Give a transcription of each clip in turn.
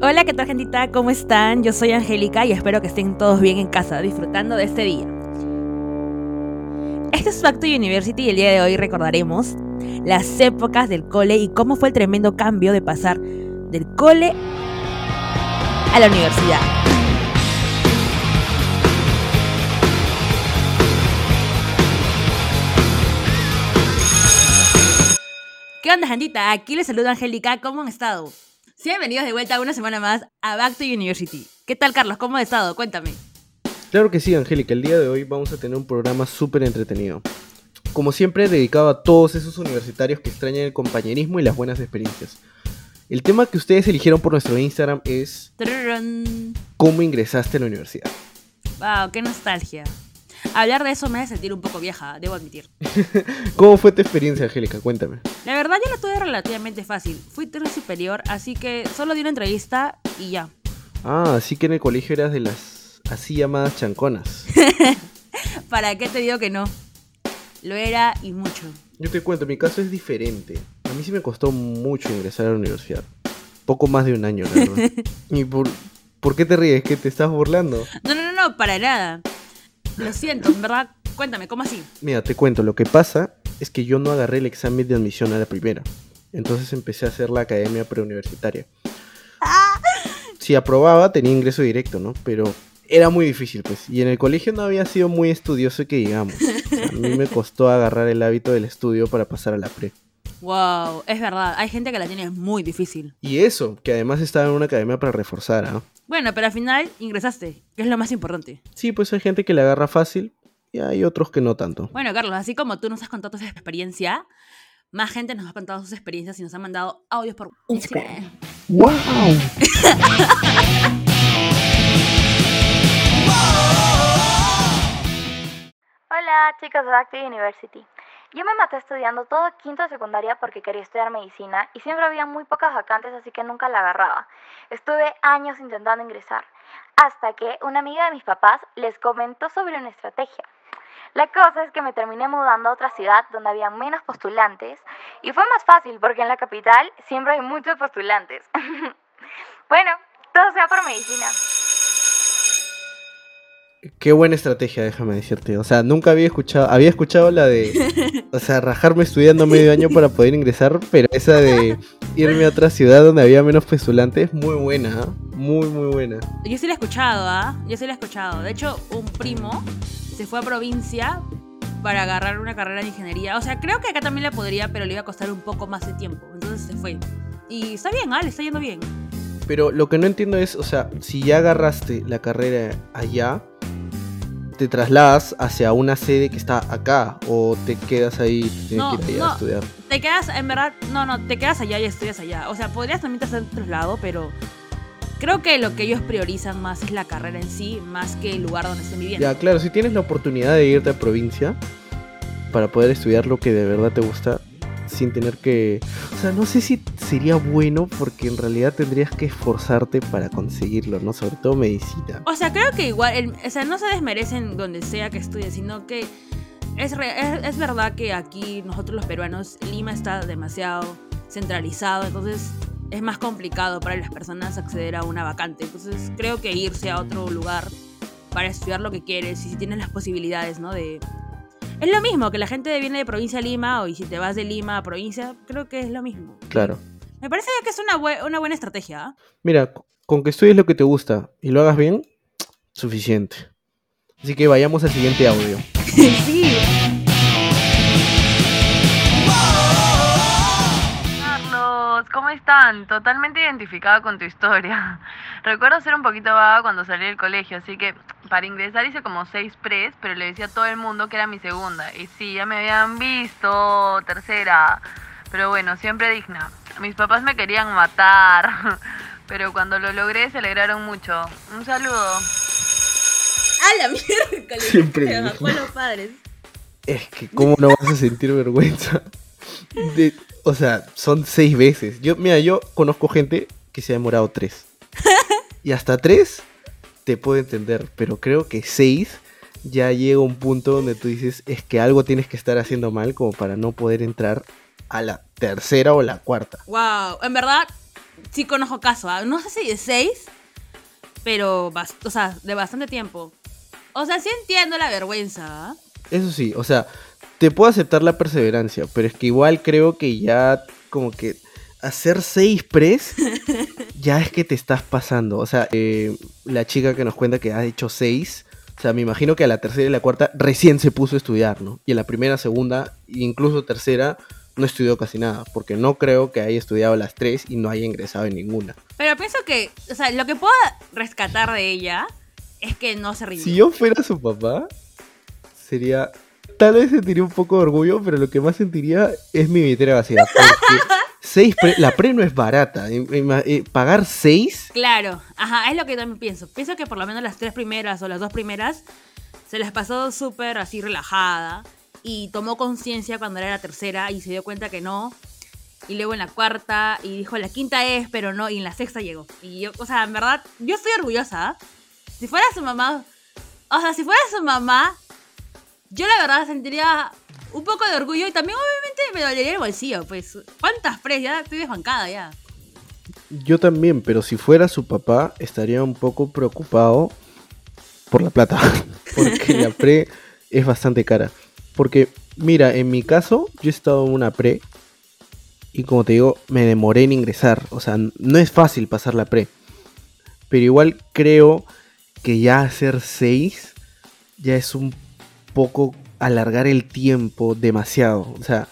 Hola, ¿qué tal, gentita? ¿Cómo están? Yo soy Angélica y espero que estén todos bien en casa, disfrutando de este día. Este es Facto University y el día de hoy recordaremos las épocas del cole y cómo fue el tremendo cambio de pasar del cole a la universidad. ¿Qué onda, gentita? Aquí les saluda Angélica. ¿Cómo han estado? Bienvenidos de vuelta una semana más a Back to University. ¿Qué tal, Carlos? ¿Cómo has estado? Cuéntame. Claro que sí, Angélica. El día de hoy vamos a tener un programa súper entretenido. Como siempre, dedicado a todos esos universitarios que extrañan el compañerismo y las buenas experiencias. El tema que ustedes eligieron por nuestro Instagram es cómo ingresaste a la universidad. Wow, qué nostalgia. Hablar de eso me hace sentir un poco vieja, debo admitir. ¿Cómo fue tu experiencia, Angélica? Cuéntame. La verdad yo la tuve relativamente fácil. Fui tercer superior, así que solo di una entrevista y ya. Ah, así que en el colegio eras de las así llamadas chanconas. ¿Para qué te digo que no? Lo era y mucho. Yo te cuento, mi caso es diferente. A mí sí me costó mucho ingresar a la universidad. Poco más de un año, la verdad. ¿Y por, por qué te ríes? ¿Que te estás burlando? No, no, no, no, para nada. Lo siento, en verdad. Cuéntame, ¿cómo así? Mira, te cuento, lo que pasa es que yo no agarré el examen de admisión a la primera. Entonces empecé a hacer la academia preuniversitaria. Si aprobaba, tenía ingreso directo, ¿no? Pero era muy difícil, pues. Y en el colegio no había sido muy estudioso que digamos. O sea, a mí me costó agarrar el hábito del estudio para pasar a la pre. Wow, es verdad. Hay gente que la tiene muy difícil. Y eso, que además estaba en una academia para reforzar, ¿ah? Bueno, pero al final ingresaste, que es lo más importante. Sí, pues hay gente que le agarra fácil y hay otros que no tanto. Bueno, Carlos, así como tú nos has contado tu experiencia, más gente nos ha contado sus experiencias y nos ha mandado audios por Instagram. ¡Wow! Hola chicos de to University. Yo me maté estudiando todo quinto de secundaria porque quería estudiar medicina y siempre había muy pocas vacantes así que nunca la agarraba. Estuve años intentando ingresar hasta que una amiga de mis papás les comentó sobre una estrategia. La cosa es que me terminé mudando a otra ciudad donde había menos postulantes y fue más fácil porque en la capital siempre hay muchos postulantes. bueno, todo sea por medicina. Qué buena estrategia, déjame decirte. O sea, nunca había escuchado, había escuchado la de, o sea, rajarme estudiando medio año para poder ingresar, pero esa de irme a otra ciudad donde había menos postulantes, muy buena, ¿ah? muy, muy buena. Yo sí la he escuchado, ¿ah? Yo sí la he escuchado. De hecho, un primo se fue a provincia para agarrar una carrera de ingeniería. O sea, creo que acá también la podría, pero le iba a costar un poco más de tiempo. Entonces se fue. Y está bien, ¿ah? Le está yendo bien. Pero lo que no entiendo es, o sea, si ya agarraste la carrera allá, te trasladas hacia una sede que está acá o te quedas ahí y tienes No, que ir allá no. a estudiar. Te quedas, en verdad, no, no, te quedas allá y estudias allá. O sea, podrías también hacer traslado, pero creo que lo que ellos priorizan más es la carrera en sí, más que el lugar donde estén viviendo. Ya, claro, si tienes la oportunidad de irte a provincia para poder estudiar lo que de verdad te gusta sin tener que... O sea, no sé si sería bueno porque en realidad tendrías que esforzarte para conseguirlo, ¿no? Sobre todo medicina. O sea, creo que igual, o sea, no se desmerecen donde sea que estudien, sino que es, re- es, es verdad que aquí nosotros los peruanos, Lima está demasiado centralizado, entonces es más complicado para las personas acceder a una vacante. Entonces creo que irse a otro lugar para estudiar lo que quieres y si tienes las posibilidades, ¿no? De... Es lo mismo que la gente viene de provincia a Lima o y si te vas de Lima a provincia, creo que es lo mismo. Claro. Me parece que es una, una buena estrategia. ¿ah? Mira, con que estudies lo que te gusta y lo hagas bien, suficiente. Así que vayamos al siguiente audio. sí. Carlos, ¿cómo están? Totalmente identificada con tu historia. Recuerdo ser un poquito vaga cuando salí del colegio, así que para ingresar hice como seis pres, pero le decía a todo el mundo que era mi segunda. Y sí, ya me habían visto, tercera. Pero bueno, siempre digna. Mis papás me querían matar, pero cuando lo logré se alegraron mucho. Un saludo. A la miércoles. Siempre Me digna. bajó a los padres. Es que, ¿cómo no vas a sentir vergüenza? De- o sea, son seis veces. Yo, mira, yo conozco gente que se ha demorado tres. Y hasta tres te puedo entender, pero creo que seis ya llega un punto donde tú dices, es que algo tienes que estar haciendo mal como para no poder entrar a la tercera o la cuarta. Wow, en verdad, sí conozco caso, ¿ah? no sé si de seis, pero o sea, de bastante tiempo. O sea, sí entiendo la vergüenza. ¿ah? Eso sí, o sea, te puedo aceptar la perseverancia, pero es que igual creo que ya como que hacer seis pres ya es que te estás pasando. O sea, eh, la chica que nos cuenta que ha hecho seis, o sea, me imagino que a la tercera y la cuarta recién se puso a estudiar, ¿no? Y en la primera, segunda incluso tercera no estudió casi nada, porque no creo que haya estudiado las tres y no haya ingresado en ninguna. Pero pienso que, o sea, lo que puedo rescatar de ella es que no se rindió. Si yo fuera su papá, sería... Tal vez sentiría un poco de orgullo, pero lo que más sentiría es mi billetera vacía. Porque seis la pre no es barata. Pagar seis. Claro, ajá, es lo que también pienso. Pienso que por lo menos las tres primeras o las dos primeras se les pasó súper así relajada y tomó conciencia cuando era la tercera y se dio cuenta que no. Y luego en la cuarta y dijo la quinta es, pero no, y en la sexta llegó. Y yo, o sea, en verdad, yo estoy orgullosa. Si fuera su mamá, o sea, si fuera su mamá, yo la verdad sentiría un poco de orgullo y también obviamente me dolería el bolsillo, pues. ¿Cuántas pres? Ya estoy desbancada ya. Yo también, pero si fuera su papá, estaría un poco preocupado por la plata. Porque la pre es bastante cara. Porque, mira, en mi caso, yo he estado en una pre. Y como te digo, me demoré en ingresar. O sea, no es fácil pasar la pre. Pero igual creo que ya hacer 6 ya es un poco alargar el tiempo demasiado. O sea,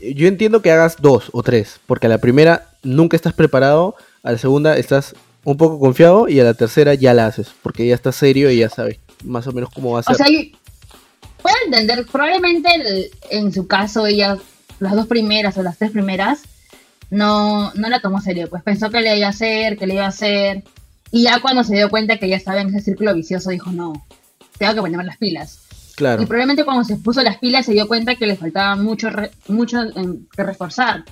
yo entiendo que hagas dos o tres, porque a la primera nunca estás preparado, a la segunda estás un poco confiado y a la tercera ya la haces, porque ya estás serio y ya sabes más o menos cómo va a ser. O sea, puedo entender, probablemente en su caso ella, las dos primeras o las tres primeras, no, no la tomó serio, pues pensó que le iba a hacer, que le iba a hacer, y ya cuando se dio cuenta que ya estaba en ese círculo vicioso, dijo, no, tengo que ponerme las pilas. Claro. Y probablemente cuando se puso las pilas se dio cuenta que le faltaba mucho, mucho que reforzar.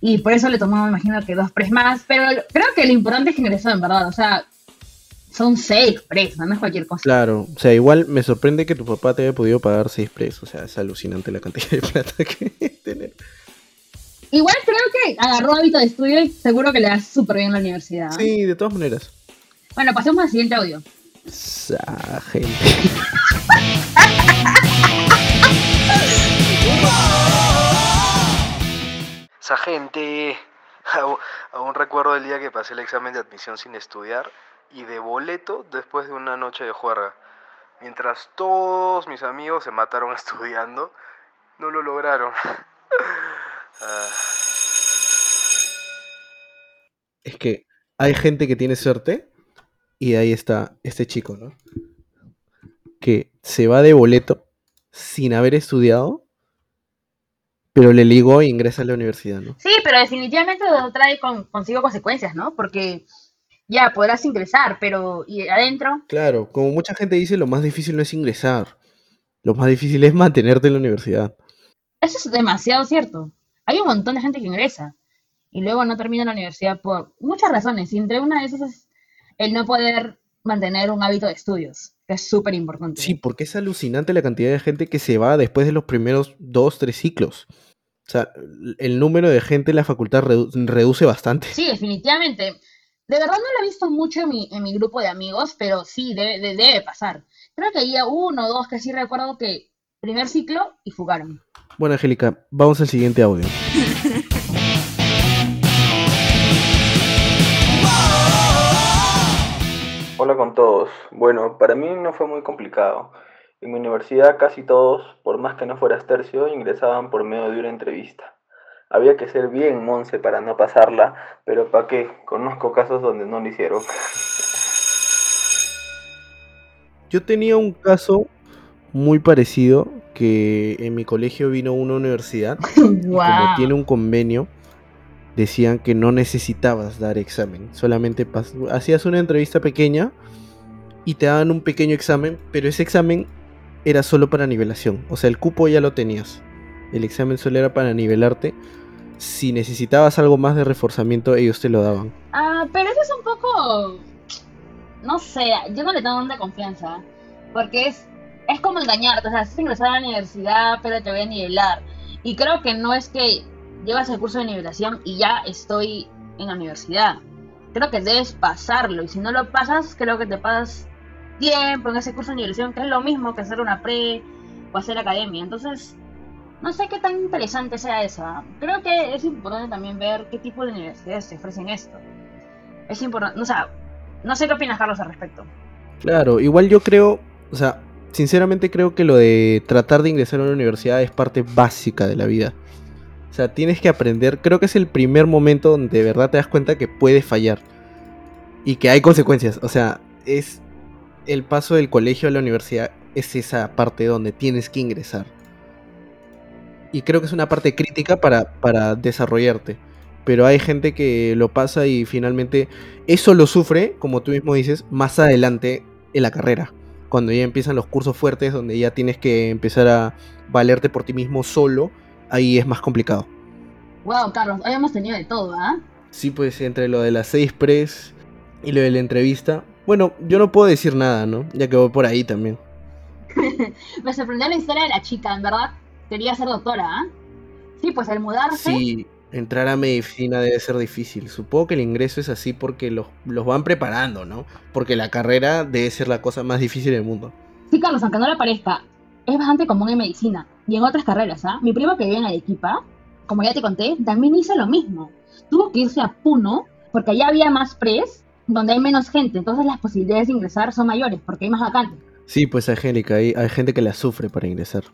Y por eso le tomó, me imagino, que dos pres más. Pero creo que lo importante es que ingresó, en verdad. O sea, son seis pres, no es cualquier cosa. Claro, o sea, igual me sorprende que tu papá te haya podido pagar seis pres. O sea, es alucinante la cantidad de plata que tener. Igual creo que agarró hábito de estudio y seguro que le da súper bien en la universidad. Sí, de todas maneras. Bueno, pasemos al siguiente audio. Esa gente. Esa gente. Aún recuerdo el día que pasé el examen de admisión sin estudiar y de boleto después de una noche de juerga. Mientras todos mis amigos se mataron estudiando, no lo lograron. Ah. Es que hay gente que tiene suerte y ahí está este chico, ¿no? Se va de boleto sin haber estudiado, pero le ligó e ingresa a la universidad, ¿no? Sí, pero definitivamente lo trae consigo consecuencias, ¿no? Porque ya podrás ingresar, pero ¿y adentro? Claro, como mucha gente dice, lo más difícil no es ingresar, lo más difícil es mantenerte en la universidad. Eso es demasiado cierto. Hay un montón de gente que ingresa y luego no termina la universidad por muchas razones. Y entre una de esas es el no poder mantener un hábito de estudios, es súper importante. Sí, porque es alucinante la cantidad de gente que se va después de los primeros dos, tres ciclos. O sea, el número de gente en la facultad reduce bastante. Sí, definitivamente. De verdad no lo he visto mucho en mi, en mi grupo de amigos, pero sí, debe, debe pasar. Creo que había uno o dos que sí recuerdo que primer ciclo y fugaron. Bueno, Angélica, vamos al siguiente audio. Hola con todos. Bueno, para mí no fue muy complicado. En mi universidad casi todos, por más que no fueras tercio, ingresaban por medio de una entrevista. Había que ser bien monce para no pasarla, pero ¿para qué? Conozco casos donde no lo hicieron. Yo tenía un caso muy parecido que en mi colegio vino una universidad como tiene un convenio decían que no necesitabas dar examen, solamente hacías una entrevista pequeña y te daban un pequeño examen, pero ese examen era solo para nivelación, o sea, el cupo ya lo tenías. El examen solo era para nivelarte. Si necesitabas algo más de reforzamiento, ellos te lo daban. Ah, pero eso es un poco no sé, yo no le tengo tanta confianza, porque es es como engañarte, o sea, es ingresar a la universidad, pero te voy a nivelar. Y creo que no es que llevas el curso de nivelación y ya estoy en la universidad. Creo que debes pasarlo y si no lo pasas, creo que te pasas tiempo en ese curso de universidad, que es lo mismo que hacer una pre o hacer academia. Entonces, no sé qué tan interesante sea eso. ¿ah? Creo que es importante también ver qué tipo de universidades se ofrecen esto. Es importante, o sea, no sé qué opinas Carlos al respecto. Claro, igual yo creo, o sea, sinceramente creo que lo de tratar de ingresar a una universidad es parte básica de la vida. O sea, tienes que aprender, creo que es el primer momento donde de verdad te das cuenta que puedes fallar y que hay consecuencias. O sea, es el paso del colegio a la universidad, es esa parte donde tienes que ingresar. Y creo que es una parte crítica para, para desarrollarte. Pero hay gente que lo pasa y finalmente eso lo sufre, como tú mismo dices, más adelante en la carrera cuando ya empiezan los cursos fuertes, donde ya tienes que empezar a valerte por ti mismo solo, ahí es más complicado. Wow, Carlos, hoy hemos tenido de todo, ¿ah? Sí, pues entre lo de las seis press y lo de la entrevista. Bueno, yo no puedo decir nada, ¿no? Ya que voy por ahí también. Me sorprendió la historia de la chica, en verdad. Quería ser doctora, ¿ah? Sí, pues al mudarse. Sí, entrar a medicina debe ser difícil. Supongo que el ingreso es así porque los, los van preparando, ¿no? Porque la carrera debe ser la cosa más difícil del mundo. Sí, Carlos, aunque no le parezca, es bastante común en medicina y en otras carreras, ¿ah? Mi primo que vive en Arequipa, como ya te conté, también hizo lo mismo. Tuvo que irse a Puno porque allá había más pres, donde hay menos gente, entonces las posibilidades de ingresar son mayores porque hay más vacantes. Sí, pues Angélica, hay, hay gente que la sufre para ingresar.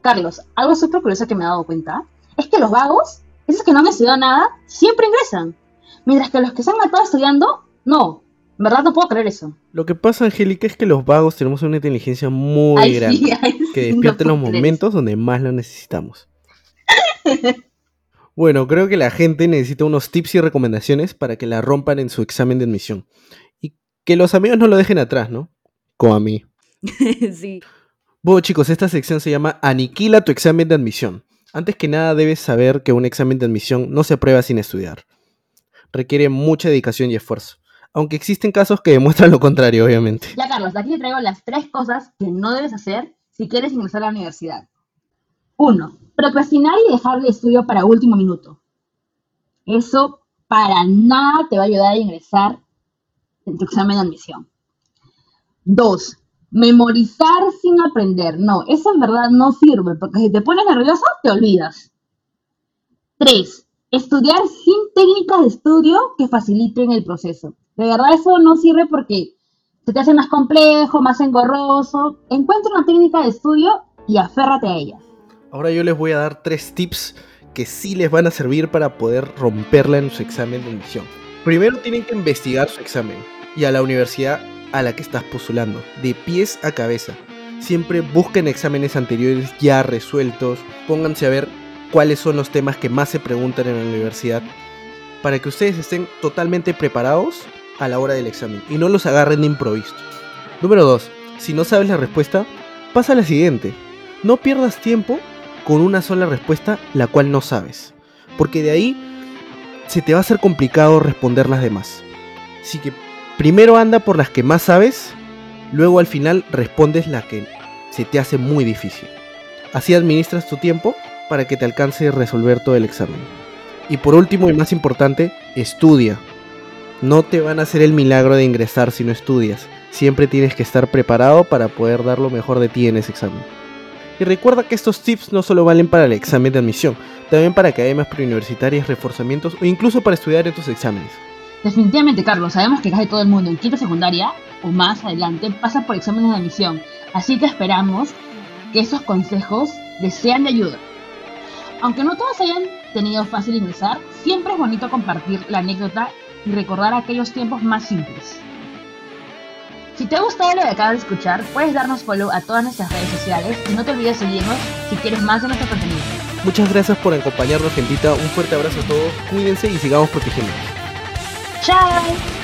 Carlos, algo súper curioso que me he dado cuenta es que los vagos esos que no han estudiado nada siempre ingresan. Mientras que los que se han matado estudiando, no. En verdad no puedo creer eso. Lo que pasa, Angélica, es que los vagos tenemos una inteligencia muy grande que despierta en los momentos donde más lo necesitamos. bueno, creo que la gente necesita unos tips y recomendaciones para que la rompan en su examen de admisión. Y que los amigos no lo dejen atrás, ¿no? Como a mí. sí. Bueno, chicos, esta sección se llama Aniquila tu examen de admisión. Antes que nada debes saber que un examen de admisión no se aprueba sin estudiar. Requiere mucha dedicación y esfuerzo. Aunque existen casos que demuestran lo contrario, obviamente. Ya, Carlos, aquí te traigo las tres cosas que no debes hacer si quieres ingresar a la universidad. Uno, procrastinar y dejar el estudio para último minuto. Eso para nada te va a ayudar a ingresar en tu examen de admisión. Dos, memorizar sin aprender. No, eso en verdad no sirve, porque si te pones nervioso, te olvidas. 3. Estudiar sin técnicas de estudio que faciliten el proceso. De verdad eso no sirve porque se te hace más complejo, más engorroso. Encuentra una técnica de estudio y aférrate a ella. Ahora yo les voy a dar tres tips que sí les van a servir para poder romperla en su examen de admisión. Primero tienen que investigar su examen y a la universidad a la que estás postulando, de pies a cabeza. Siempre busquen exámenes anteriores ya resueltos, pónganse a ver cuáles son los temas que más se preguntan en la universidad, para que ustedes estén totalmente preparados a la hora del examen y no los agarren de improviso. Número 2. Si no sabes la respuesta, pasa a la siguiente. No pierdas tiempo con una sola respuesta la cual no sabes, porque de ahí se te va a hacer complicado responder las demás. Así que Primero anda por las que más sabes, luego al final respondes la que se te hace muy difícil. Así administras tu tiempo para que te alcance resolver todo el examen. Y por último y más importante, estudia. No te van a hacer el milagro de ingresar si no estudias. Siempre tienes que estar preparado para poder dar lo mejor de ti en ese examen. Y recuerda que estos tips no solo valen para el examen de admisión, también para academias preuniversitarias, reforzamientos o incluso para estudiar en tus exámenes. Definitivamente, Carlos, sabemos que casi todo el mundo en quinta secundaria o más adelante pasa por exámenes de admisión, así que esperamos que esos consejos les de ayuda. Aunque no todos hayan tenido fácil ingresar, siempre es bonito compartir la anécdota y recordar aquellos tiempos más simples. Si te ha gustado lo que acabas de escuchar, puedes darnos follow a todas nuestras redes sociales y no te olvides seguirnos si quieres más de nuestro contenido. Muchas gracias por acompañarnos, gentita. Un fuerte abrazo a todos. Cuídense y sigamos protegiéndonos. Ciao